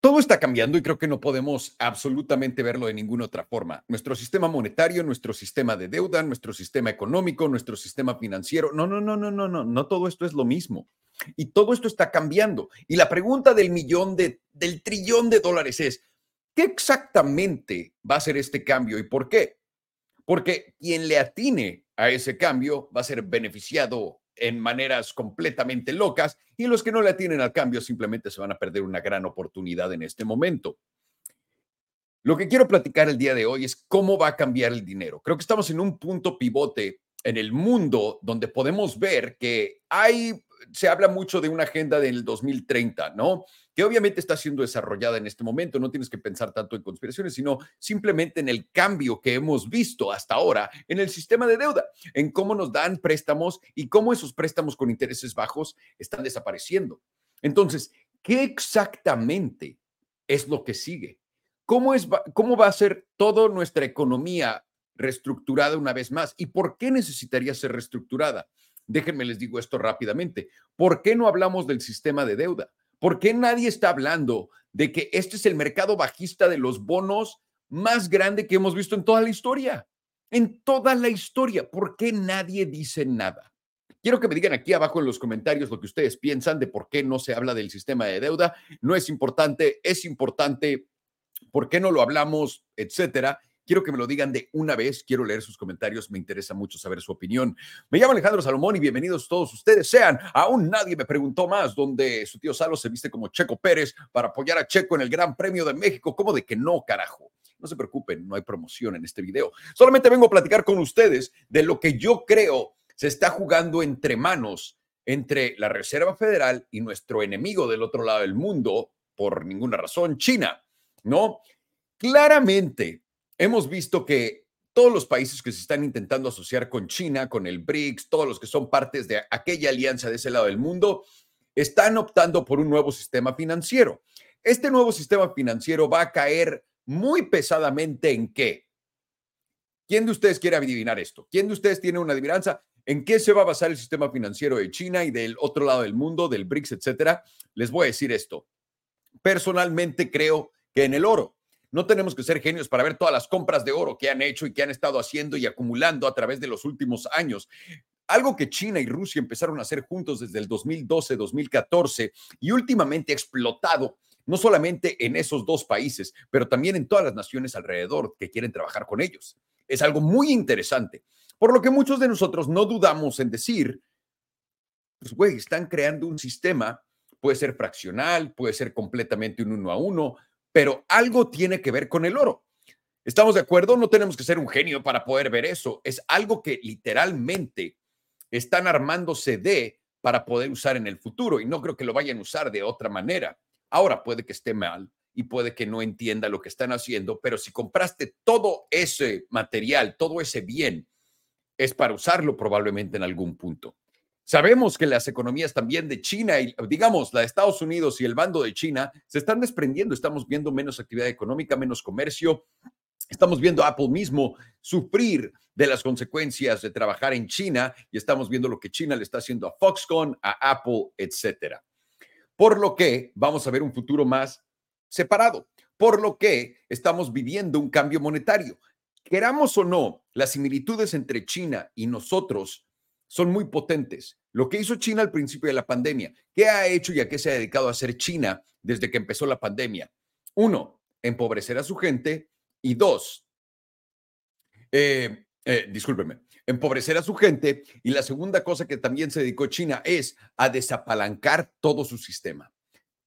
Todo está cambiando y creo que no podemos absolutamente verlo de ninguna otra forma. Nuestro sistema monetario, nuestro sistema de deuda, nuestro sistema económico, nuestro sistema financiero. No, no, no, no, no, no, no todo esto es lo mismo. Y todo esto está cambiando. Y la pregunta del millón de, del trillón de dólares es, ¿qué exactamente va a ser este cambio y por qué? Porque quien le atine a ese cambio va a ser beneficiado en maneras completamente locas y los que no le tienen al cambio simplemente se van a perder una gran oportunidad en este momento. Lo que quiero platicar el día de hoy es cómo va a cambiar el dinero. Creo que estamos en un punto pivote en el mundo donde podemos ver que hay se habla mucho de una agenda del 2030, ¿no? Que obviamente está siendo desarrollada en este momento. No tienes que pensar tanto en conspiraciones, sino simplemente en el cambio que hemos visto hasta ahora en el sistema de deuda, en cómo nos dan préstamos y cómo esos préstamos con intereses bajos están desapareciendo. Entonces, ¿qué exactamente es lo que sigue? ¿Cómo, es, cómo va a ser toda nuestra economía reestructurada una vez más? ¿Y por qué necesitaría ser reestructurada? Déjenme les digo esto rápidamente. ¿Por qué no hablamos del sistema de deuda? ¿Por qué nadie está hablando de que este es el mercado bajista de los bonos más grande que hemos visto en toda la historia? En toda la historia. ¿Por qué nadie dice nada? Quiero que me digan aquí abajo en los comentarios lo que ustedes piensan de por qué no se habla del sistema de deuda. No es importante, es importante. ¿Por qué no lo hablamos? Etcétera. Quiero que me lo digan de una vez, quiero leer sus comentarios, me interesa mucho saber su opinión. Me llamo Alejandro Salomón y bienvenidos todos ustedes sean. Aún nadie me preguntó más donde su tío Salo se viste como Checo Pérez para apoyar a Checo en el Gran Premio de México. ¿Cómo de que no, carajo? No se preocupen, no hay promoción en este video. Solamente vengo a platicar con ustedes de lo que yo creo se está jugando entre manos entre la Reserva Federal y nuestro enemigo del otro lado del mundo, por ninguna razón, China, ¿no? Claramente, hemos visto que todos los países que se están intentando asociar con China, con el BRICS, todos los que son partes de aquella alianza de ese lado del mundo, están optando por un nuevo sistema financiero. Este nuevo sistema financiero va a caer muy pesadamente en qué? ¿Quién de ustedes quiere adivinar esto? ¿Quién de ustedes tiene una adivinanza? ¿En qué se va a basar el sistema financiero de China y del otro lado del mundo, del BRICS, etcétera? Les voy a decir esto. Personalmente creo que en el oro. No tenemos que ser genios para ver todas las compras de oro que han hecho y que han estado haciendo y acumulando a través de los últimos años. Algo que China y Rusia empezaron a hacer juntos desde el 2012, 2014 y últimamente explotado no solamente en esos dos países, pero también en todas las naciones alrededor que quieren trabajar con ellos. Es algo muy interesante, por lo que muchos de nosotros no dudamos en decir, pues güey, están creando un sistema, puede ser fraccional, puede ser completamente un uno a uno, pero algo tiene que ver con el oro. ¿Estamos de acuerdo? No tenemos que ser un genio para poder ver eso. Es algo que literalmente están armándose de para poder usar en el futuro y no creo que lo vayan a usar de otra manera. Ahora puede que esté mal y puede que no entienda lo que están haciendo, pero si compraste todo ese material, todo ese bien, es para usarlo probablemente en algún punto. Sabemos que las economías también de China y, digamos, la de Estados Unidos y el bando de China se están desprendiendo. Estamos viendo menos actividad económica, menos comercio. Estamos viendo a Apple mismo sufrir de las consecuencias de trabajar en China y estamos viendo lo que China le está haciendo a Foxconn, a Apple, etcétera. Por lo que vamos a ver un futuro más separado. Por lo que estamos viviendo un cambio monetario. Queramos o no, las similitudes entre China y nosotros son muy potentes. Lo que hizo China al principio de la pandemia, ¿qué ha hecho y a qué se ha dedicado a hacer China desde que empezó la pandemia? Uno, empobrecer a su gente y dos, eh, eh, discúlpeme, empobrecer a su gente y la segunda cosa que también se dedicó China es a desapalancar todo su sistema.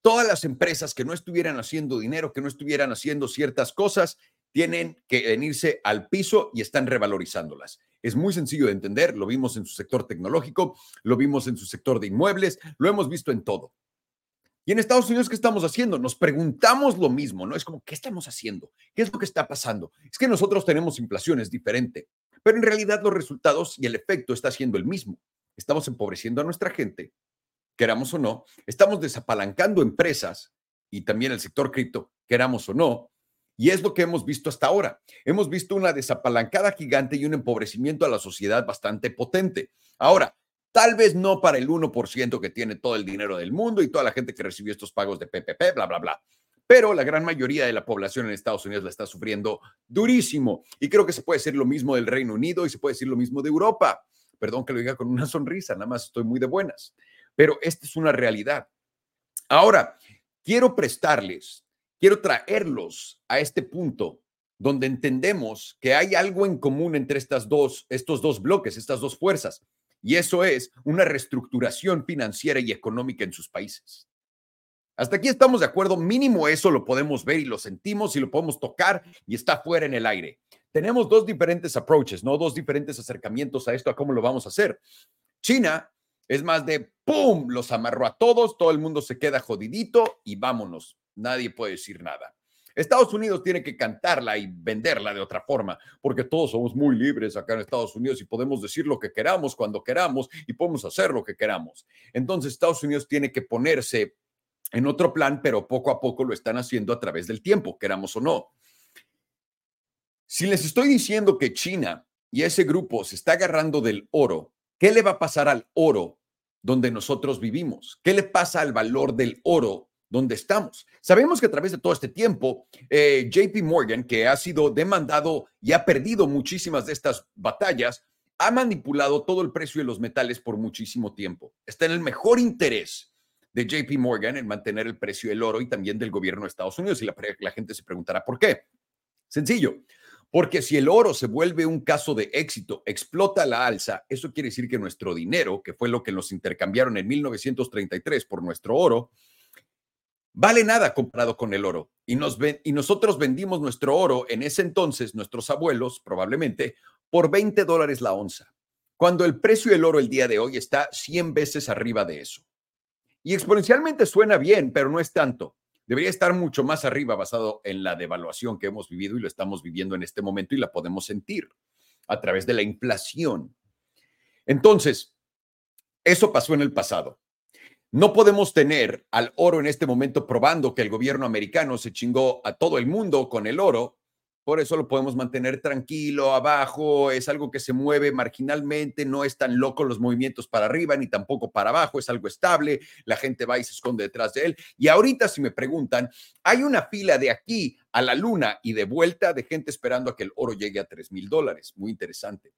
Todas las empresas que no estuvieran haciendo dinero, que no estuvieran haciendo ciertas cosas, tienen que venirse al piso y están revalorizándolas. Es muy sencillo de entender, lo vimos en su sector tecnológico, lo vimos en su sector de inmuebles, lo hemos visto en todo. Y en Estados Unidos, ¿qué estamos haciendo? Nos preguntamos lo mismo, ¿no? Es como, ¿qué estamos haciendo? ¿Qué es lo que está pasando? Es que nosotros tenemos inflación, es diferente, pero en realidad los resultados y el efecto está siendo el mismo. Estamos empobreciendo a nuestra gente, queramos o no, estamos desapalancando empresas y también el sector cripto, queramos o no, y es lo que hemos visto hasta ahora. Hemos visto una desapalancada gigante y un empobrecimiento a la sociedad bastante potente. Ahora, tal vez no para el 1% que tiene todo el dinero del mundo y toda la gente que recibió estos pagos de PPP, bla, bla, bla. pero la gran mayoría de la población en Estados Unidos la está sufriendo durísimo. Y creo que se puede decir lo mismo del Reino Unido y se puede decir lo mismo de Europa. Perdón que lo diga con una sonrisa, nada más estoy muy de buenas, pero esta es una realidad. Ahora, quiero prestarles, quiero traerlos a este punto donde entendemos que hay algo en común entre estas dos, estos dos bloques, estas dos fuerzas, y eso es una reestructuración financiera y económica en sus países. Hasta aquí estamos de acuerdo, mínimo eso lo podemos ver y lo sentimos y lo podemos tocar y está fuera en el aire. Tenemos dos diferentes approaches, ¿no? Dos diferentes acercamientos a esto, a cómo lo vamos a hacer. China es más de, ¡pum!, los amarró a todos, todo el mundo se queda jodidito y vámonos, nadie puede decir nada. Estados Unidos tiene que cantarla y venderla de otra forma, porque todos somos muy libres acá en Estados Unidos y podemos decir lo que queramos cuando queramos y podemos hacer lo que queramos. Entonces Estados Unidos tiene que ponerse en otro plan, pero poco a poco lo están haciendo a través del tiempo, queramos o no. Si les estoy diciendo que China y ese grupo se está agarrando del oro, ¿qué le va a pasar al oro donde nosotros vivimos? ¿Qué le pasa al valor del oro donde estamos? Sabemos que a través de todo este tiempo, eh, JP Morgan, que ha sido demandado y ha perdido muchísimas de estas batallas, ha manipulado todo el precio de los metales por muchísimo tiempo. Está en el mejor interés de JP Morgan en mantener el precio del oro y también del gobierno de Estados Unidos. Y la, la gente se preguntará por qué. Sencillo, porque si el oro se vuelve un caso de éxito, explota la alza, eso quiere decir que nuestro dinero, que fue lo que nos intercambiaron en 1933 por nuestro oro, vale nada comparado con el oro. Y, nos y nosotros vendimos nuestro oro en ese entonces, nuestros abuelos probablemente, por 20 dólares la onza, cuando el precio del oro el día de hoy está 100 veces arriba de eso. Y exponencialmente suena bien, pero no es tanto debería estar mucho más arriba basado en la devaluación que hemos vivido y lo estamos viviendo en este momento y la podemos sentir a través de la inflación. Entonces, eso pasó en el pasado. No podemos tener al oro en este momento probando que el gobierno americano se chingó a todo el mundo con el oro por eso lo podemos mantener tranquilo, abajo, es algo que se mueve marginalmente, no es tan loco los movimientos para arriba ni tampoco para abajo, es algo estable, la gente va y se esconde detrás de él. Y ahorita si me preguntan, hay una fila de aquí a la luna y de vuelta de gente esperando a que el oro llegue a 3 mil dólares. Muy interesante.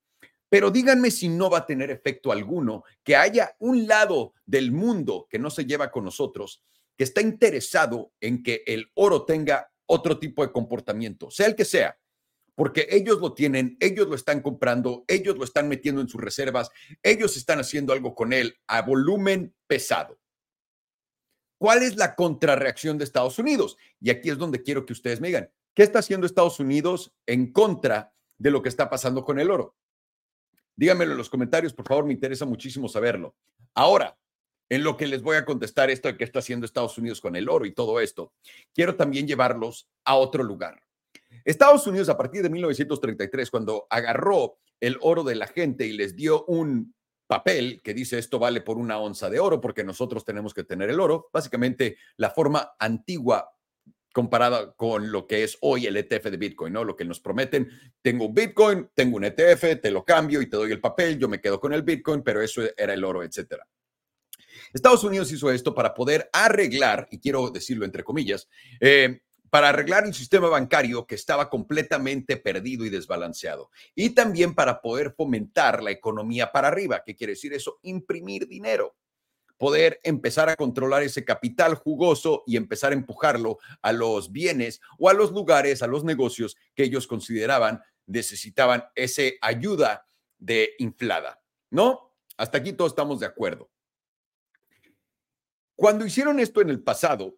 Pero díganme si no va a tener efecto alguno que haya un lado del mundo que no se lleva con nosotros, que está interesado en que el oro tenga otro tipo de comportamiento, sea el que sea, porque ellos lo tienen, ellos lo están comprando, ellos lo están metiendo en sus reservas, ellos están haciendo algo con él a volumen pesado. ¿Cuál es la contrarreacción de Estados Unidos? Y aquí es donde quiero que ustedes me digan, ¿qué está haciendo Estados Unidos en contra de lo que está pasando con el oro? Díganmelo en los comentarios, por favor, me interesa muchísimo saberlo. Ahora, en lo que les voy a contestar esto de qué está haciendo Estados Unidos con el oro y todo esto, quiero también llevarlos a otro lugar. Estados Unidos a partir de 1933, cuando agarró el oro de la gente y les dio un papel que dice esto vale por una onza de oro porque nosotros tenemos que tener el oro, básicamente la forma antigua comparada con lo que es hoy el ETF de Bitcoin, ¿no? Lo que nos prometen, tengo un Bitcoin, tengo un ETF, te lo cambio y te doy el papel, yo me quedo con el Bitcoin, pero eso era el oro, etcétera. Estados Unidos hizo esto para poder arreglar, y quiero decirlo entre comillas, eh, para arreglar un sistema bancario que estaba completamente perdido y desbalanceado. Y también para poder fomentar la economía para arriba. ¿Qué quiere decir eso? Imprimir dinero. Poder empezar a controlar ese capital jugoso y empezar a empujarlo a los bienes o a los lugares, a los negocios que ellos consideraban necesitaban esa ayuda de inflada. ¿No? Hasta aquí todos estamos de acuerdo. Cuando hicieron esto en el pasado,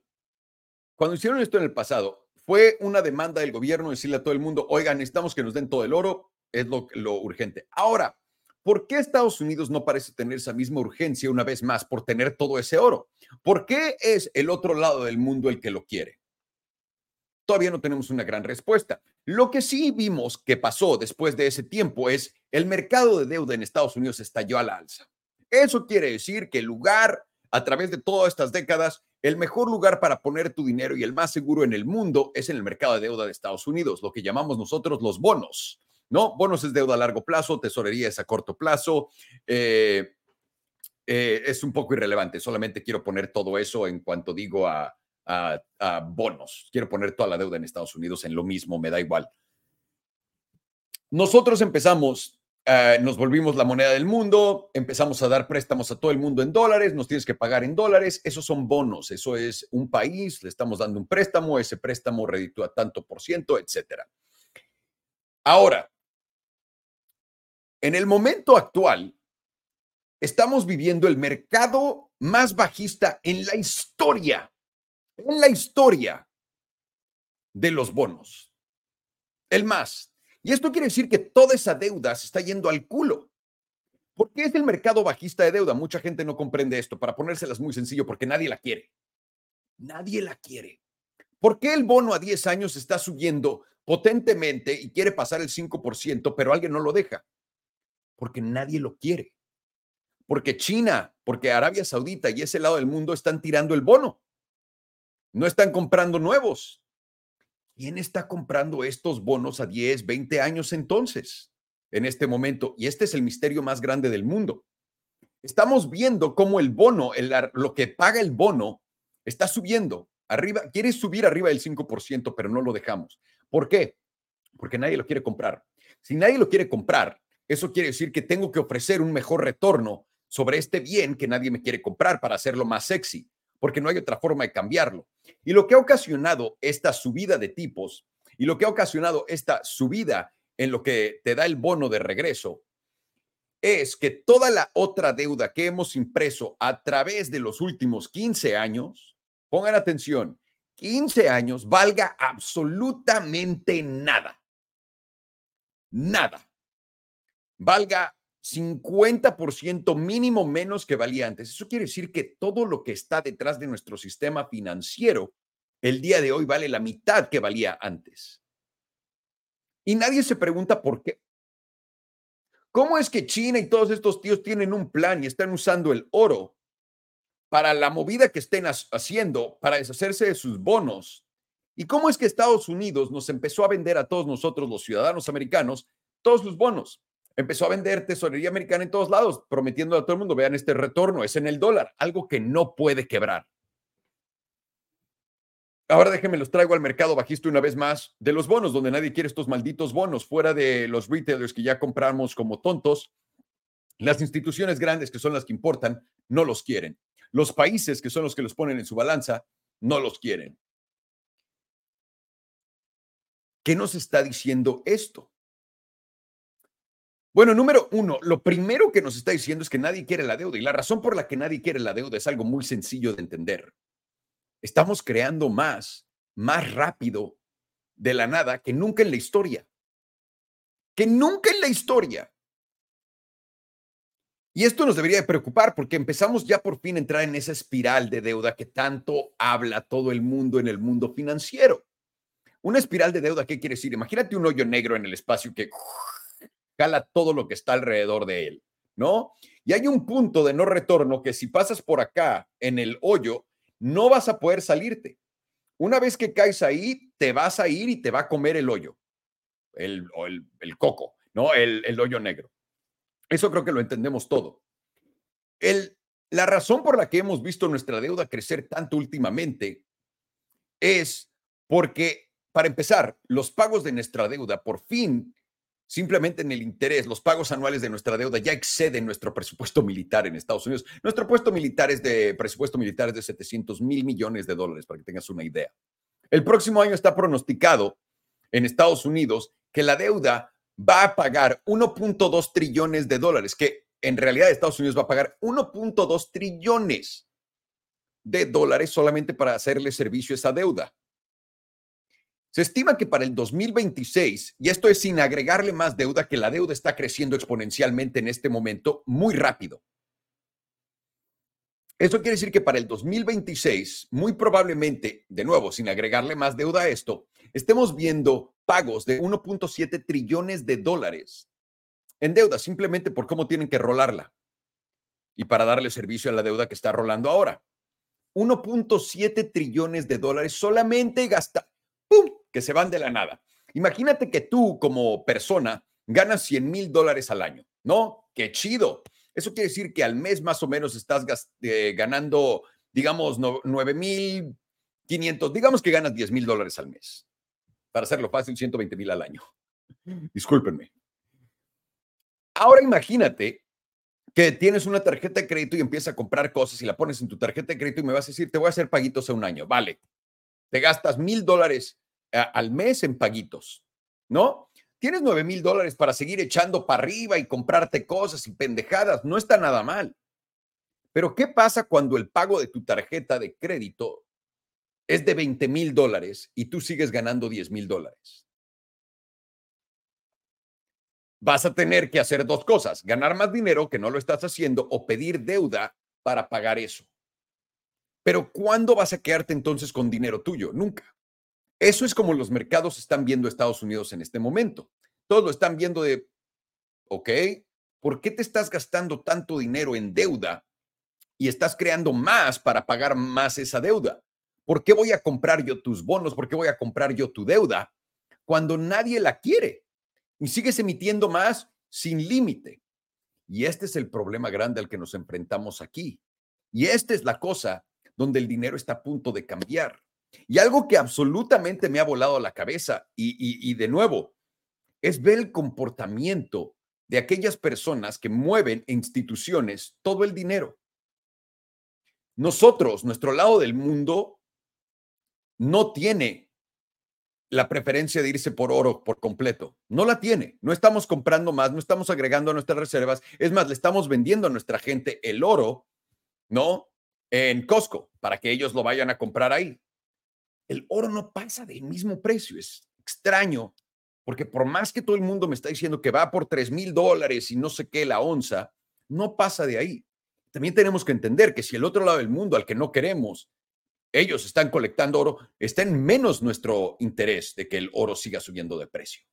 cuando hicieron esto en el pasado, fue una demanda del gobierno decirle a todo el mundo, oigan, necesitamos que nos den todo el oro, es lo, lo urgente. Ahora, ¿por qué Estados Unidos no parece tener esa misma urgencia una vez más por tener todo ese oro? ¿Por qué es el otro lado del mundo el que lo quiere? Todavía no tenemos una gran respuesta. Lo que sí vimos que pasó después de ese tiempo es el mercado de deuda en Estados Unidos estalló a la alza. Eso quiere decir que el lugar a través de todas estas décadas, el mejor lugar para poner tu dinero y el más seguro en el mundo es en el mercado de deuda de Estados Unidos, lo que llamamos nosotros los bonos. ¿No? Bonos es deuda a largo plazo, tesorería es a corto plazo. Eh, eh, es un poco irrelevante, solamente quiero poner todo eso en cuanto digo a, a, bonos. Quiero poner toda la deuda en Estados Unidos en lo mismo, me da igual. Nosotros empezamos, eh, nos volvimos la moneda del mundo, empezamos a dar préstamos a todo el mundo en dólares, nos tienes que pagar en dólares, esos son bonos, eso es un país, le estamos dando un préstamo, ese préstamo reditúa tanto por ciento, etcétera. Ahora, en el momento actual, estamos viviendo el mercado más bajista en la historia, en la historia de los bonos. El más. Y esto quiere decir que toda esa deuda se está yendo al culo. ¿Por qué es el mercado bajista de deuda? Mucha gente no comprende esto. Para ponérselas muy sencillo, porque nadie la quiere. Nadie la quiere. ¿Por qué el bono a 10 años está subiendo potentemente y quiere pasar el 5%, pero alguien no lo deja? Porque nadie lo quiere. Porque China, porque Arabia Saudita y ese lado del mundo están tirando el bono. No están comprando nuevos. ¿Quién está comprando estos bonos a 10, 20 años entonces, en este momento? Y este es el misterio más grande del mundo. Estamos viendo cómo el bono, lo que paga el bono, está subiendo. Arriba, quiere subir arriba del 5%, pero no lo dejamos. ¿Por qué? Porque nadie lo quiere comprar. Si nadie lo quiere comprar, eso quiere decir que tengo que ofrecer un mejor retorno sobre este bien que nadie me quiere comprar para hacerlo más sexy, porque no hay otra forma de cambiarlo. Y lo que ha ocasionado esta subida de tipos y lo que ha ocasionado esta subida en lo que te da el bono de regreso es que toda la otra deuda que hemos impreso a través de los últimos 15 años, pongan atención, 15 años valga absolutamente nada. Nada valga 50% mínimo menos que valía antes. Eso quiere decir que todo lo que está detrás de nuestro sistema financiero el día de hoy vale la mitad que valía antes. Y nadie se pregunta por qué. ¿Cómo es que China y todos estos tíos tienen un plan y están usando el oro para la movida que estén haciendo para deshacerse de sus bonos? ¿Y cómo es que Estados Unidos nos empezó a vender a todos nosotros, los ciudadanos americanos, todos sus bonos? Empezó a vender tesorería americana en todos lados, prometiendo a todo el mundo, vean este retorno, es en el dólar, algo que no puede quebrar. Ahora déjenme los traigo al mercado bajista una vez más de los bonos, donde nadie quiere estos malditos bonos, fuera de los retailers que ya compramos como tontos. Las instituciones grandes, que son las que importan, no los quieren. Los países, que son los que los ponen en su balanza, no los quieren. ¿Qué nos está diciendo esto? Bueno, número uno, lo primero que nos está diciendo es que nadie quiere la deuda y la razón por la que nadie quiere la deuda es algo muy sencillo de entender. Estamos creando más, más rápido de la nada que nunca en la historia. Que nunca en la historia. Y esto nos debería de preocupar porque empezamos ya por fin a entrar en esa espiral de deuda que tanto habla todo el mundo en el mundo financiero. Una espiral de deuda, ¿qué quiere decir? Imagínate un hoyo negro en el espacio que cala todo lo que está alrededor de él, ¿no? Y hay un punto de no retorno que si pasas por acá en el hoyo, no vas a poder salirte. Una vez que caes ahí, te vas a ir y te va a comer el hoyo, el, el, coco, ¿no? El, el hoyo negro. Eso creo que lo entendemos todo. El, la razón por la que hemos visto nuestra deuda crecer tanto últimamente es porque, para empezar, los pagos de nuestra deuda por fin Simplemente en el interés, los pagos anuales de nuestra deuda ya exceden nuestro presupuesto militar en Estados Unidos. Nuestro puesto militar es de presupuesto militar es de 700 mil millones de dólares, para que tengas una idea. El próximo año está pronosticado en Estados Unidos que la deuda va a pagar 1.2 trillones de dólares, que en realidad Estados Unidos va a pagar 1.2 trillones de dólares solamente para hacerle servicio a esa deuda. Se estima que para el 2026, y esto es sin agregarle más deuda, que la deuda está creciendo exponencialmente en este momento muy rápido. Eso quiere decir que para el 2026, muy probablemente, de nuevo, sin agregarle más deuda a esto, estemos viendo pagos de 1.7 trillones de dólares en deuda, simplemente por cómo tienen que rolarla y para darle servicio a la deuda que está rolando ahora. 1.7 trillones de dólares solamente gasta, ¡pum! que se van de la nada. Imagínate que tú como persona ganas 100 mil dólares al año, ¿no? Qué chido. Eso quiere decir que al mes más o menos estás eh, ganando, digamos, 9 mil 500, digamos que ganas 10 mil dólares al mes. Para hacerlo fácil, 120 mil al año. Discúlpenme. Ahora imagínate que tienes una tarjeta de crédito y empiezas a comprar cosas y la pones en tu tarjeta de crédito y me vas a decir, te voy a hacer paguitos a un año. Vale, te gastas mil dólares eh, al mes en paguitos, ¿no? Tienes nueve mil dólares para seguir echando para arriba y comprarte cosas y pendejadas. No está nada mal. Pero ¿qué pasa cuando el pago de tu tarjeta de crédito es de 20 mil dólares y tú sigues ganando 10 mil dólares? Vas a tener que hacer dos cosas, ganar más dinero que no lo estás haciendo o pedir deuda para pagar eso. Pero ¿cuándo vas a quedarte entonces con dinero tuyo? Nunca. Eso es como los mercados están viendo Estados Unidos en este momento. Todos lo están viendo de, ok, ¿por qué te estás gastando tanto dinero en deuda y estás creando más para pagar más esa deuda. ¿Por qué voy a comprar yo tus bonos? ¿Por qué voy a comprar yo tu deuda cuando nadie la quiere? Y sigues emitiendo más sin límite. Y este es el problema grande al que nos enfrentamos aquí. Y esta es la cosa donde el dinero está a punto de cambiar. Y algo que absolutamente me ha volado la cabeza, y, de nuevo, es ver el comportamiento de aquellas personas que mueven instituciones todo el dinero. Nosotros, nuestro lado del mundo, no tiene la preferencia de irse por oro por completo. No la tiene. No estamos comprando más, no estamos agregando a nuestras reservas. Es más, le estamos vendiendo a nuestra gente el oro, ¿no? En Costco, para que ellos lo vayan a comprar ahí. El oro no pasa del mismo precio. Es extraño, porque por más que todo el mundo me está diciendo que va por 3 mil dólares y no sé qué la onza, no pasa de ahí también tenemos que entender que si el otro lado del mundo al que no queremos, ellos están colectando oro, está en menos nuestro interés de que el oro siga subiendo de precio.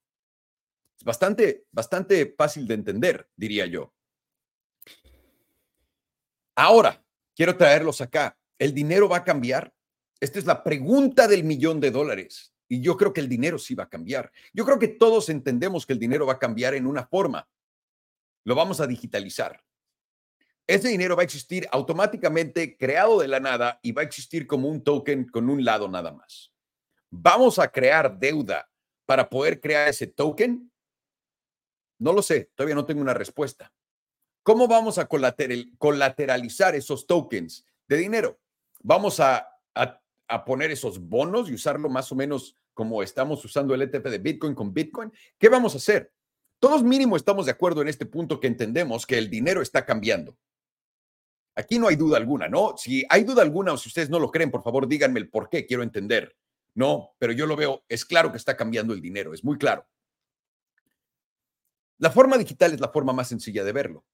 Es bastante, bastante fácil de entender, diría yo. Ahora, quiero traerlos acá. ¿El dinero va a cambiar? Esta es la pregunta del millón de dólares. Y yo creo que el dinero sí va a cambiar. Yo creo que todos entendemos que el dinero va a cambiar en una forma. Lo vamos a digitalizar ese dinero va a existir automáticamente creado de la nada y va a existir como un token con un lado nada más. ¿Vamos a crear deuda para poder crear ese token? No lo sé, todavía no tengo una respuesta. ¿Cómo vamos a colateralizar esos tokens de dinero? ¿Vamos a, poner esos bonos y usarlo más o menos como estamos usando el ETF de Bitcoin con Bitcoin? ¿Qué vamos a hacer? Todos mínimo estamos de acuerdo en este punto que entendemos que el dinero está cambiando. Aquí no hay duda alguna, ¿no? Si hay duda alguna o si ustedes no lo creen, por favor díganme el por qué, quiero entender. No, pero yo lo veo, es claro que está cambiando el dinero, es muy claro. La forma digital es la forma más sencilla de verlo.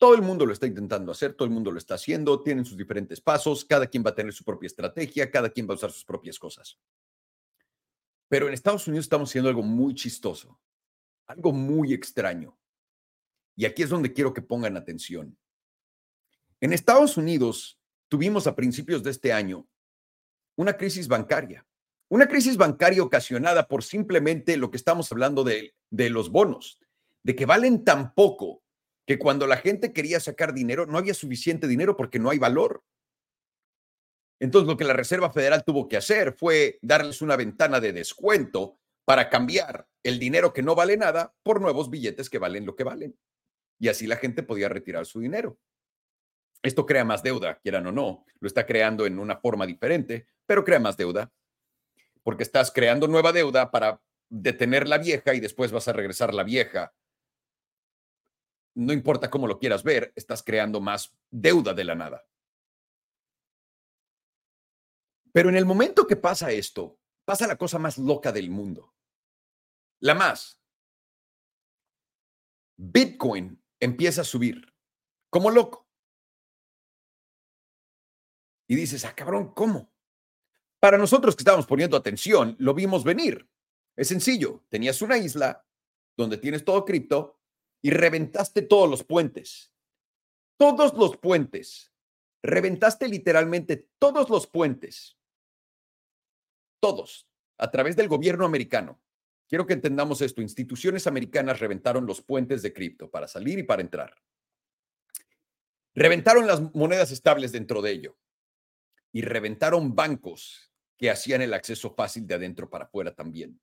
Todo el mundo lo está intentando hacer, todo el mundo lo está haciendo, tienen sus diferentes pasos, cada quien va a tener su propia estrategia, cada quien va a usar sus propias cosas. Pero en Estados Unidos estamos haciendo algo muy chistoso, algo muy extraño. Y aquí es donde quiero que pongan atención. En Estados Unidos tuvimos a principios de este año una crisis bancaria, una crisis bancaria ocasionada por simplemente lo que estamos hablando de, de los bonos, de que valen tan poco que cuando la gente quería sacar dinero no había suficiente dinero porque no hay valor. Entonces lo que la Reserva Federal tuvo que hacer fue darles una ventana de descuento para cambiar el dinero que no vale nada por nuevos billetes que valen lo que valen. Y así la gente podía retirar su dinero. Esto crea más deuda, quieran o no, lo está creando en una forma diferente, pero crea más deuda, porque estás creando nueva deuda para detener la vieja y después vas a regresar la vieja. No importa cómo lo quieras ver, estás creando más deuda de la nada. Pero en el momento que pasa esto, pasa la cosa más loca del mundo. La más. Bitcoin empieza a subir como loco. Y dices, ah, cabrón, ¿cómo? Para nosotros que estábamos poniendo atención, lo vimos venir. Es sencillo, tenías una isla donde tienes todo cripto y reventaste todos los puentes. Todos los puentes. Reventaste literalmente todos los puentes. Todos. A través del gobierno americano. Quiero que entendamos esto. Instituciones americanas reventaron los puentes de cripto para salir y para entrar. Reventaron las monedas estables dentro de ello y reventaron bancos que hacían el acceso fácil de adentro para afuera también.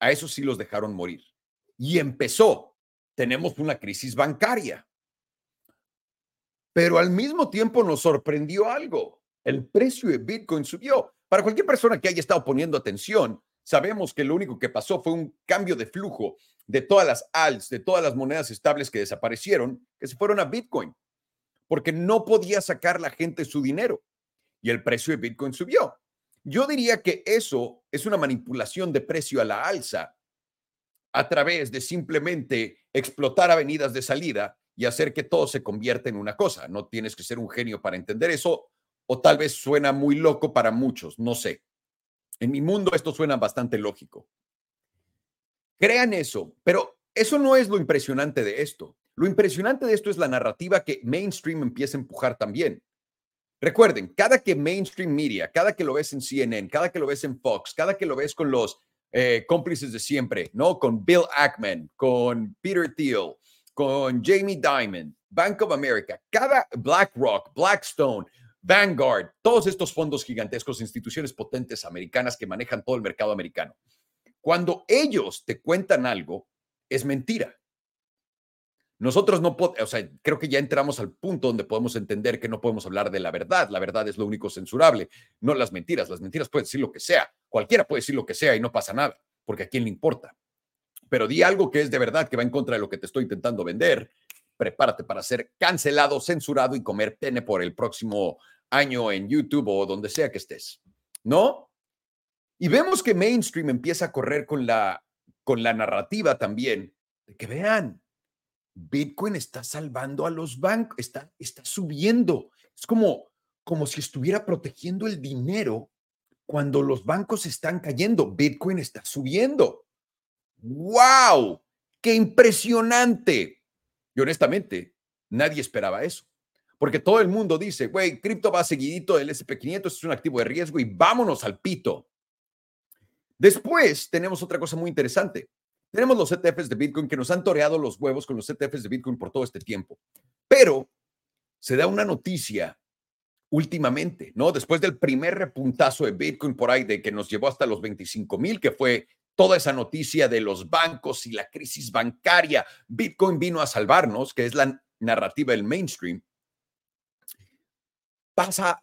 A eso sí los dejaron morir. Y empezó. Tenemos una crisis bancaria. Pero al mismo tiempo nos sorprendió algo. El precio de Bitcoin subió. Para cualquier persona que haya estado poniendo atención, sabemos que lo único que pasó fue un cambio de flujo de todas las alts, de todas las monedas estables que desaparecieron, que se fueron a Bitcoin, porque no podía sacar la gente su dinero y el precio de Bitcoin subió. Yo diría que eso es una manipulación de precio a la alza a través de simplemente explotar avenidas de salida y hacer que todo se convierta en una cosa. No tienes que ser un genio para entender eso, o tal vez suena muy loco para muchos, no sé. En mi mundo esto suena bastante lógico. Crean eso, pero eso no es lo impresionante de esto. Lo impresionante de esto es la narrativa que mainstream empieza a empujar también. Recuerden, cada que mainstream media, cada que lo ves en CNN, cada que lo ves en Fox, cada que lo ves con los eh, cómplices de siempre, ¿no? Con Bill Ackman, con Peter Thiel, con Jamie Dimon, Bank of America, cada BlackRock, Blackstone, Vanguard, todos estos fondos gigantescos, instituciones potentes americanas que manejan todo el mercado americano. Cuando ellos te cuentan algo, es mentira. Nosotros no podemos, o sea, creo que ya entramos al punto donde podemos entender que no podemos hablar de la verdad. La verdad es lo único censurable, no las mentiras. Las mentiras pueden decir lo que sea. Cualquiera puede decir lo que sea y no pasa nada, porque a quién le importa. Pero di algo que es de verdad, que va en contra de lo que te estoy intentando vender. Prepárate para ser cancelado, censurado y comer pene por el próximo año en YouTube o donde sea que estés. ¿No? Y vemos que mainstream empieza a correr con la, con la narrativa también de que vean, Bitcoin está salvando a los bancos, está, está subiendo. Es como, como si estuviera protegiendo el dinero cuando los bancos están cayendo. Bitcoin está subiendo. ¡Wow! ¡Qué impresionante! Y honestamente, nadie esperaba eso. Porque todo el mundo dice, güey, cripto va seguidito del SP500, es un activo de riesgo y vámonos al pito. Después tenemos otra cosa muy interesante. Tenemos los ETFs de Bitcoin que nos han toreado los huevos con los ETFs de Bitcoin por todo este tiempo. Pero se da una noticia últimamente, ¿no? Después del primer repuntazo de Bitcoin por ahí, de que nos llevó hasta los 25 mil, que fue toda esa noticia de los bancos y la crisis bancaria, Bitcoin vino a salvarnos, que es la narrativa del mainstream, pasa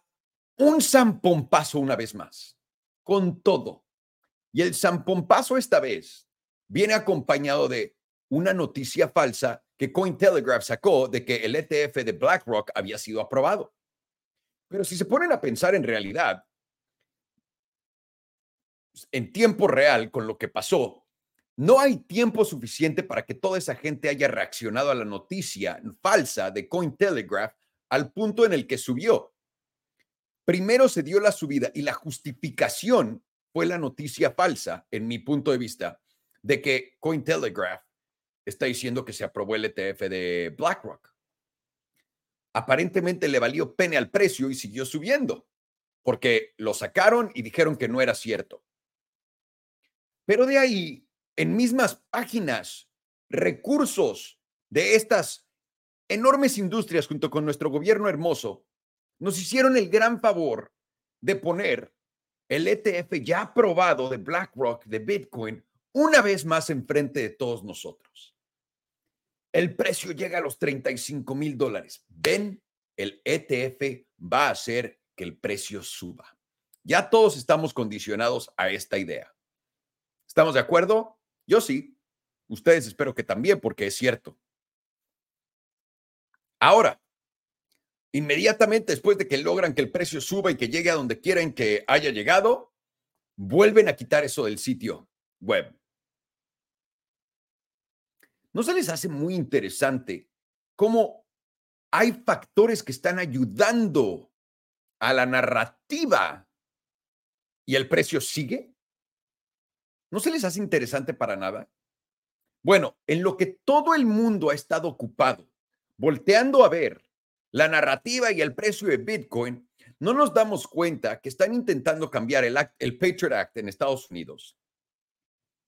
un zampompazo una vez más, con todo. Y el zampompazo esta vez viene acompañado de una noticia falsa que Cointelegraph sacó de que el ETF de BlackRock había sido aprobado. Pero si se ponen a pensar en realidad, en tiempo real con lo que pasó, no hay tiempo suficiente para que toda esa gente haya reaccionado a la noticia falsa de Cointelegraph al punto en el que subió. Primero se dio la subida y la justificación fue la noticia falsa, en mi punto de vista, de que Cointelegraph está diciendo que se aprobó el ETF de BlackRock. Aparentemente le valió pene al precio y siguió subiendo, porque lo sacaron y dijeron que no era cierto. Pero de ahí, en mismas páginas, recursos de estas enormes industrias junto con nuestro gobierno hermoso, nos hicieron el gran favor de poner el ETF ya aprobado de BlackRock de Bitcoin una vez más enfrente de todos nosotros. El precio llega a los 35 mil dólares. Ven, el ETF va a hacer que el precio suba. Ya todos estamos condicionados a esta idea. ¿Estamos de acuerdo? Yo sí. Ustedes espero que también, porque es cierto. Ahora, inmediatamente después de que logran que el precio suba y que llegue a donde quieren que haya llegado, vuelven a quitar eso del sitio web. ¿No se les hace muy interesante cómo hay factores que están ayudando a la narrativa y el precio sigue? ¿No se les hace interesante para nada? Bueno, en lo que todo el mundo ha estado ocupado, volteando a ver la narrativa y el precio de Bitcoin, no nos damos cuenta que están intentando cambiar el, Patriot Act en Estados Unidos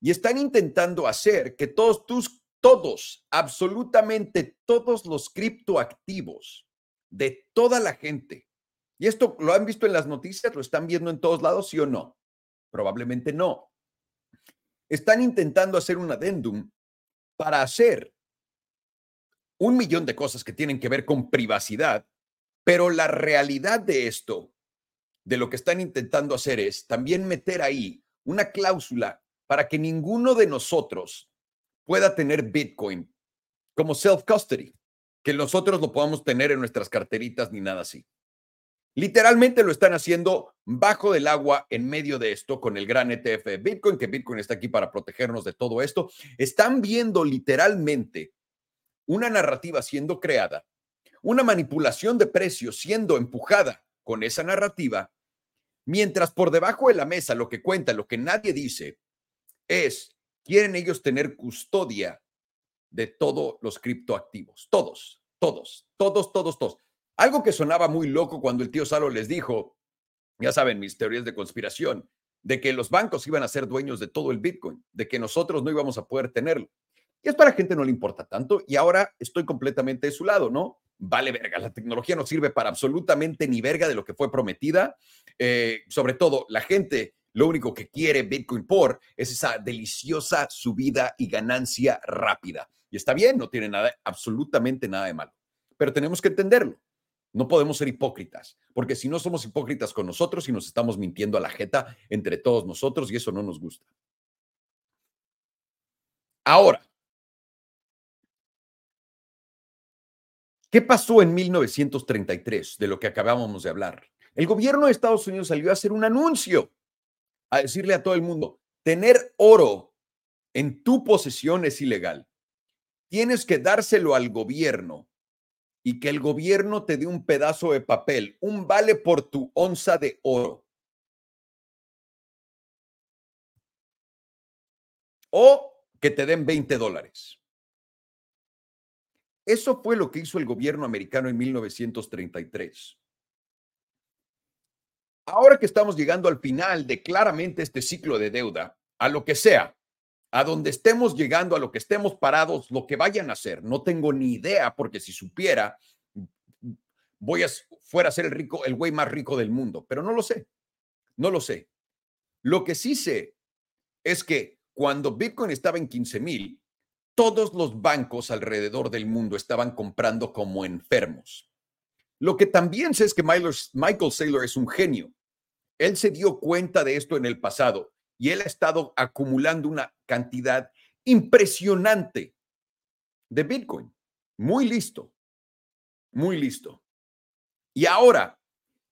y están intentando hacer que todos tus todos, absolutamente todos los criptoactivos de toda la gente. Y esto lo han visto en las noticias, lo están viendo en todos lados, sí o no. Probablemente no. Están intentando hacer un adendum para hacer un millón de cosas que tienen que ver con privacidad, pero la realidad de esto, de lo que están intentando hacer es también meter ahí una cláusula para que ninguno de nosotros pueda tener Bitcoin como self-custody, que nosotros lo podamos tener en nuestras carteritas ni nada así. Literalmente lo están haciendo bajo del agua en medio de esto con el gran ETF de Bitcoin, que Bitcoin está aquí para protegernos de todo esto. Están viendo literalmente una narrativa siendo creada, una manipulación de precios siendo empujada con esa narrativa, mientras por debajo de la mesa lo que cuenta, lo que nadie dice, es, quieren ellos tener custodia de todos los criptoactivos, todos, todos, todos, todos, todos. Algo que sonaba muy loco cuando el tío Salo les dijo, ya saben, mis teorías de conspiración, de que los bancos iban a ser dueños de todo el Bitcoin, de que nosotros no íbamos a poder tenerlo. Y es para gente no le importa tanto y ahora estoy completamente de su lado, ¿no? Vale verga, la tecnología no sirve para absolutamente ni verga de lo que fue prometida. Eh, sobre todo, la gente lo único que quiere Bitcoin por es esa deliciosa subida y ganancia rápida. Y está bien, no tiene nada, absolutamente nada de malo. Pero tenemos que entenderlo. No podemos ser hipócritas, porque si no somos hipócritas con nosotros y nos estamos mintiendo a la jeta entre todos nosotros y eso no nos gusta. Ahora, ¿qué pasó en 1933 de lo que acabábamos de hablar? El gobierno de Estados Unidos salió a hacer un anuncio, a decirle a todo el mundo, tener oro en tu posesión es ilegal. Tienes que dárselo al gobierno y que el gobierno te dé un pedazo de papel, un vale por tu onza de oro. O que te den 20 dólares. Eso fue lo que hizo el gobierno americano en 1933. Ahora que estamos llegando al final de claramente este ciclo de deuda, a lo que sea, a donde estemos llegando, a lo que estemos parados, lo que vayan a hacer. No tengo ni idea, porque si supiera, voy a fuera a ser el rico, el güey más rico del mundo, pero no lo sé. No lo sé. Lo que sí sé es que cuando Bitcoin estaba en 15 mil, todos los bancos alrededor del mundo estaban comprando como enfermos. Lo que también sé es que Michael Saylor es un genio. Él se dio cuenta de esto en el pasado y él ha estado acumulando una cantidad impresionante de Bitcoin. Muy listo, muy listo. Y ahora,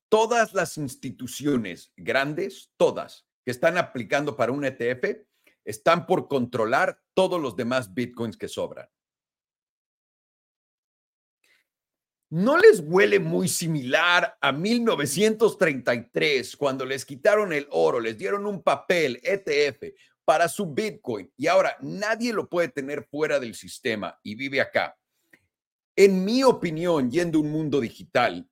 todas las instituciones grandes, todas, que están aplicando para un ETF, están por controlar todos los demás Bitcoins que sobran. ¿No les huele muy similar a 1933, cuando les quitaron el oro, les dieron un papel ETF para su Bitcoin y ahora nadie lo puede tener fuera del sistema y vive acá? En mi opinión, yendo a un mundo digital,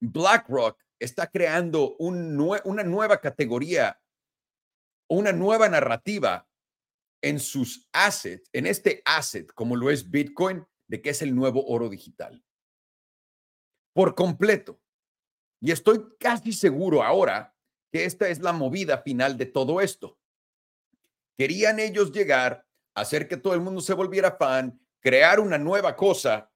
BlackRock está creando una nueva categoría, una nueva narrativa en sus assets, en este asset como lo es Bitcoin, de que es el nuevo oro digital por completo. Y estoy casi seguro ahora que esta es la movida final de todo esto. Querían ellos llegar, hacer que todo el mundo se volviera fan, crear una nueva cosa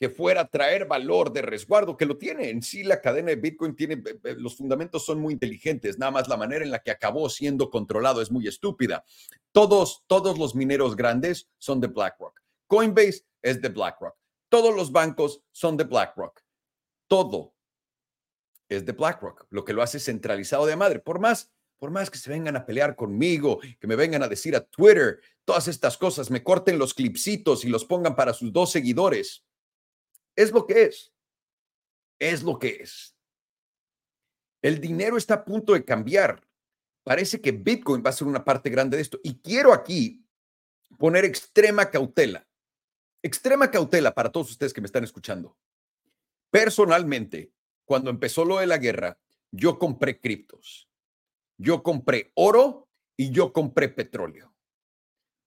que fuera traer valor de resguardo, que lo tiene en sí la cadena de Bitcoin, tiene, los fundamentos son muy inteligentes, nada más la manera en la que acabó siendo controlado es muy estúpida. Todos, todos los mineros grandes son de BlackRock. Coinbase es de BlackRock. Todos los bancos son de BlackRock todo es de BlackRock, lo que lo hace centralizado de madre. Por más, por más que se vengan a pelear conmigo, que me vengan a decir a Twitter todas estas cosas, me corten los clipsitos y los pongan para sus dos seguidores. Es lo que es. Es lo que es. El dinero está a punto de cambiar. Parece que Bitcoin va a ser una parte grande de esto. Y quiero aquí poner extrema cautela. Extrema cautela para todos ustedes que me están escuchando. Personalmente, cuando empezó lo de la guerra, yo compré criptos. Yo compré oro y yo compré petróleo.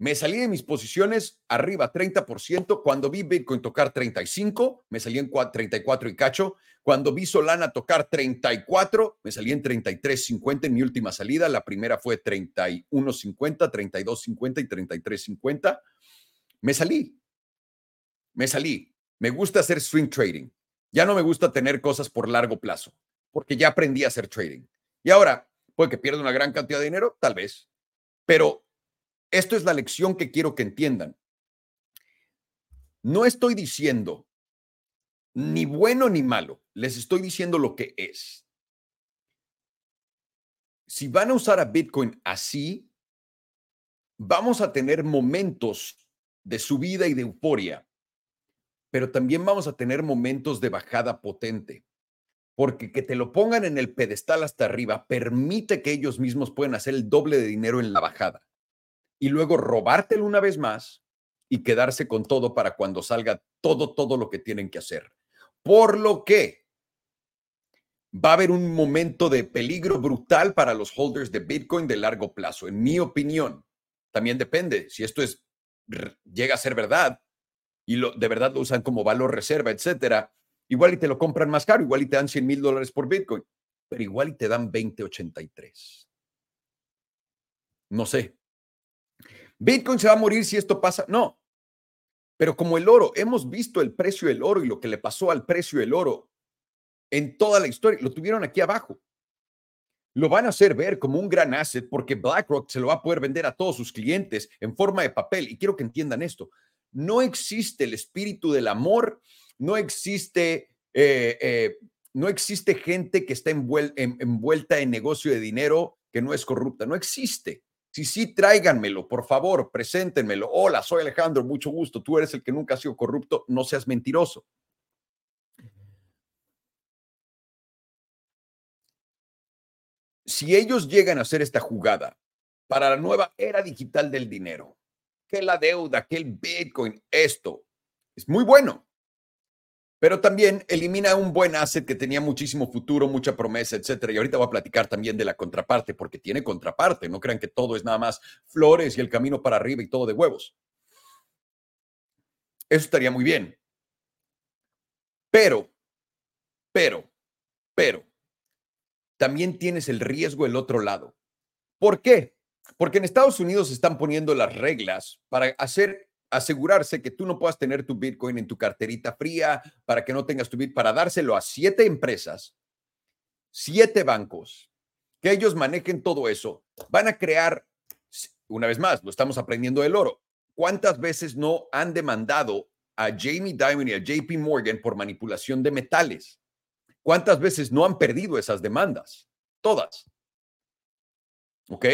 Me salí de mis posiciones arriba 30%. Cuando vi Bitcoin tocar 35, me salí en 34 y cacho. Cuando vi Solana tocar 34, me salí en 33.50 en mi última salida. La primera fue 31.50, 32.50 y 33.50. Me salí. Me salí. Me gusta hacer swing trading. Ya no me gusta tener cosas por largo plazo, porque ya aprendí a hacer trading. Y ahora, puede que pierda una gran cantidad de dinero, tal vez, pero esto es la lección que quiero que entiendan. No estoy diciendo ni bueno ni malo, les estoy diciendo lo que es. Si van a usar a Bitcoin así, vamos a tener momentos de subida y de euforia, pero también vamos a tener momentos de bajada potente, porque que te lo pongan en el pedestal hasta arriba permite que ellos mismos puedan hacer el doble de dinero en la bajada y luego robártelo una vez más y quedarse con todo para cuando salga todo, todo lo que tienen que hacer. Por lo que va a haber un momento de peligro brutal para los holders de Bitcoin de largo plazo, en mi opinión. También depende si esto es llega a ser verdad y lo, de verdad lo usan como valor reserva, etcétera. Igual y te lo compran más caro, igual y te dan 100 mil dólares por Bitcoin, pero igual y te dan 2083. No sé, Bitcoin se va a morir si esto pasa. No. Pero como el oro, hemos visto el precio del oro y lo que le pasó al precio del oro en toda la historia. Lo tuvieron aquí abajo. Lo van a hacer ver como un gran asset porque BlackRock se lo va a poder vender a todos sus clientes en forma de papel. Y quiero que entiendan esto. No existe el espíritu del amor, no existe, eh, eh, no existe gente que está envuelta en negocio de dinero que no es corrupta. No existe. Si sí, tráiganmelo, por favor, preséntenmelo. Hola, soy Alejandro, mucho gusto. Tú eres el que nunca ha sido corrupto, no seas mentiroso. Si ellos llegan a hacer esta jugada para la nueva era digital del dinero, que la deuda, que el Bitcoin, esto, es muy bueno pero también elimina un buen asset que tenía muchísimo futuro, mucha promesa, etcétera. Y ahorita voy a platicar también de la contraparte, porque tiene contraparte. No crean que todo es nada más flores y el camino para arriba y todo de huevos. Eso estaría muy bien. Pero, pero, pero, también tienes el riesgo del otro lado. ¿Por qué? Porque en Estados Unidos están poniendo las reglas para hacer asegurarse que tú no puedas tener tu Bitcoin en tu carterita fría, para que no tengas tu Bitcoin, para dárselo a siete empresas, siete bancos, que ellos manejen todo eso, van a crear, una vez más, lo estamos aprendiendo del oro. ¿Cuántas veces no han demandado a Jamie Dimon y a JP Morgan por manipulación de metales? ¿Cuántas veces no han perdido esas demandas? Todas. ¿Ok?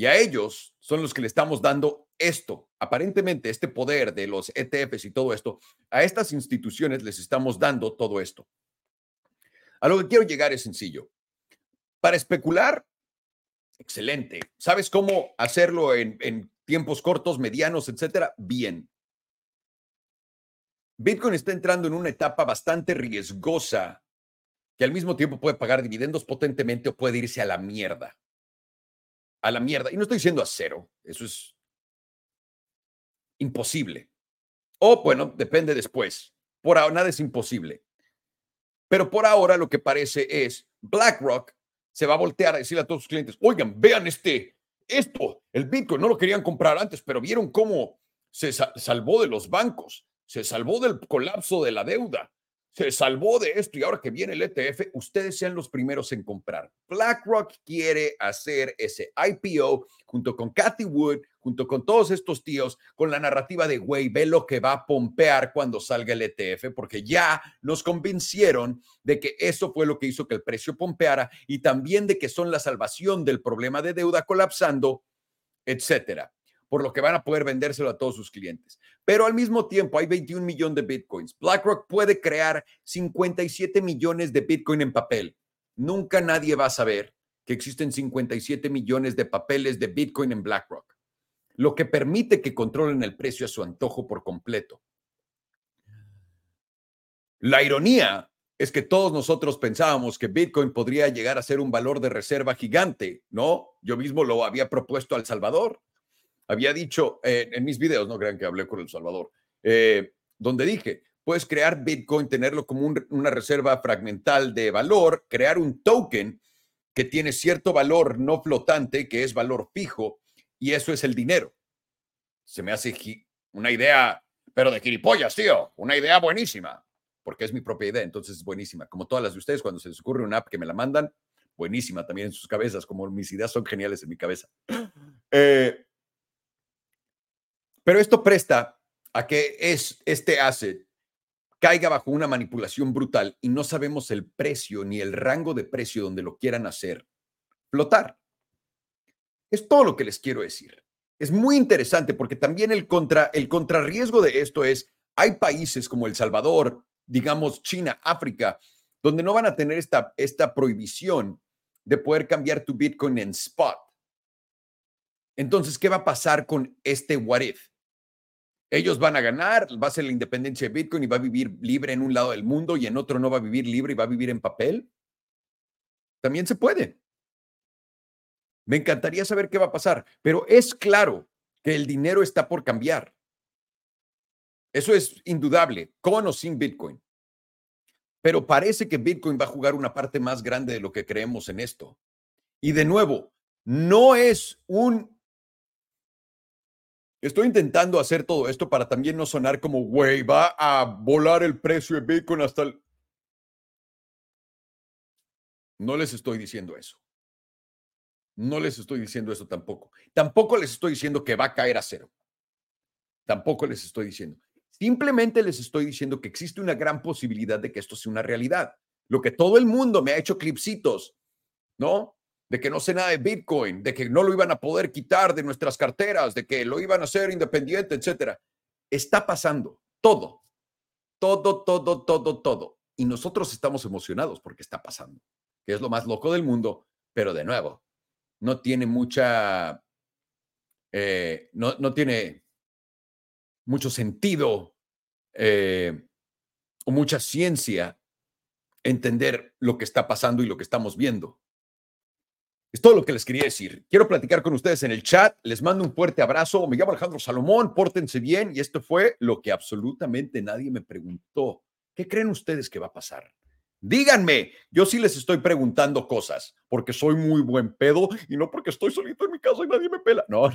Y a ellos son los que le estamos dando esto, aparentemente este poder de los ETFs y todo esto, a estas instituciones les estamos dando todo esto. A lo que quiero llegar es sencillo. Para especular, excelente. ¿Sabes cómo hacerlo en, en tiempos cortos, medianos, etcétera? Bien. Bitcoin está entrando en una etapa bastante riesgosa que al mismo tiempo puede pagar dividendos potentemente o puede irse a la mierda. A la mierda. Y no estoy diciendo a cero. Eso es imposible. O bueno, depende después. Por ahora nada es imposible. Pero por ahora lo que parece es BlackRock se va a voltear a decirle a todos sus clientes, oigan, vean este, esto, el Bitcoin, no lo querían comprar antes, pero vieron cómo se salvó de los bancos, se salvó del colapso de la deuda, se salvó de esto y ahora que viene el ETF, ustedes sean los primeros en comprar. BlackRock quiere hacer ese IPO junto con Cathy Wood, junto con todos estos tíos, con la narrativa de, güey, ve lo que va a pompear cuando salga el ETF, porque ya nos convencieron de que eso fue lo que hizo que el precio pompeara y también de que son la salvación del problema de deuda colapsando, etcétera por lo que van a poder vendérselo a todos sus clientes. Pero al mismo tiempo hay 21 millones de bitcoins. BlackRock puede crear 57 millones de bitcoin en papel. Nunca nadie va a saber que existen 57 millones de papeles de bitcoin en BlackRock, lo que permite que controlen el precio a su antojo por completo. La ironía es que todos nosotros pensábamos que Bitcoin podría llegar a ser un valor de reserva gigante, ¿no? Yo mismo lo había propuesto al Salvador había dicho eh, en mis videos, no crean que hablé con El Salvador, eh, donde dije, puedes crear Bitcoin, tenerlo como una reserva fragmental de valor, crear un token que tiene cierto valor no flotante, que es valor fijo, y eso es el dinero. Se me hace una idea, pero de gilipollas, tío, una idea buenísima, porque es mi propia idea, entonces es buenísima. Como todas las de ustedes, cuando se les ocurre una app que me la mandan, buenísima también en sus cabezas, como mis ideas son geniales en mi cabeza. Eh, pero esto presta a que es, este asset caiga bajo una manipulación brutal y no sabemos el precio ni el rango de precio donde lo quieran hacer flotar. Es todo lo que les quiero decir. Es muy interesante porque también el, contra, el contrarriesgo de esto es, hay países como El Salvador, digamos China, África, donde no van a tener esta, esta prohibición de poder cambiar tu Bitcoin en spot. Entonces, ¿qué va a pasar con este what if? Ellos van a ganar, va a ser la independencia de Bitcoin y va a vivir libre en un lado del mundo y en otro no va a vivir libre y va a vivir en papel. También se puede. Me encantaría saber qué va a pasar, pero es claro que el dinero está por cambiar. Eso es indudable, con o sin Bitcoin. Pero parece que Bitcoin va a jugar una parte más grande de lo que creemos en esto. Y de nuevo, no es un... Estoy intentando hacer todo esto para también no sonar como, güey, va a volar el precio de Bitcoin hasta el... No les estoy diciendo eso. No les estoy diciendo eso tampoco. Tampoco les estoy diciendo que va a caer a cero. Tampoco les estoy diciendo. Simplemente les estoy diciendo que existe una gran posibilidad de que esto sea una realidad. Lo que todo el mundo me ha hecho clipsitos, ¿no? De que no sé nada de Bitcoin, de que no lo iban a poder quitar de nuestras carteras, de que lo iban a hacer independiente, etcétera. Está pasando todo, todo, todo, todo, todo. Y nosotros estamos emocionados porque está pasando, que es lo más loco del mundo, pero de nuevo, no tiene mucha, eh, no, no tiene mucho sentido eh, o mucha ciencia entender lo que está pasando y lo que estamos viendo. Es todo lo que les quería decir. Quiero platicar con ustedes en el chat. Les mando un fuerte abrazo. Me llamo Alejandro Salomón. Pórtense bien. Y esto fue lo que absolutamente nadie me preguntó. ¿Qué creen ustedes que va a pasar? Díganme, yo sí les estoy preguntando cosas porque soy muy buen pedo y no porque estoy solito en mi casa y nadie me pela. No,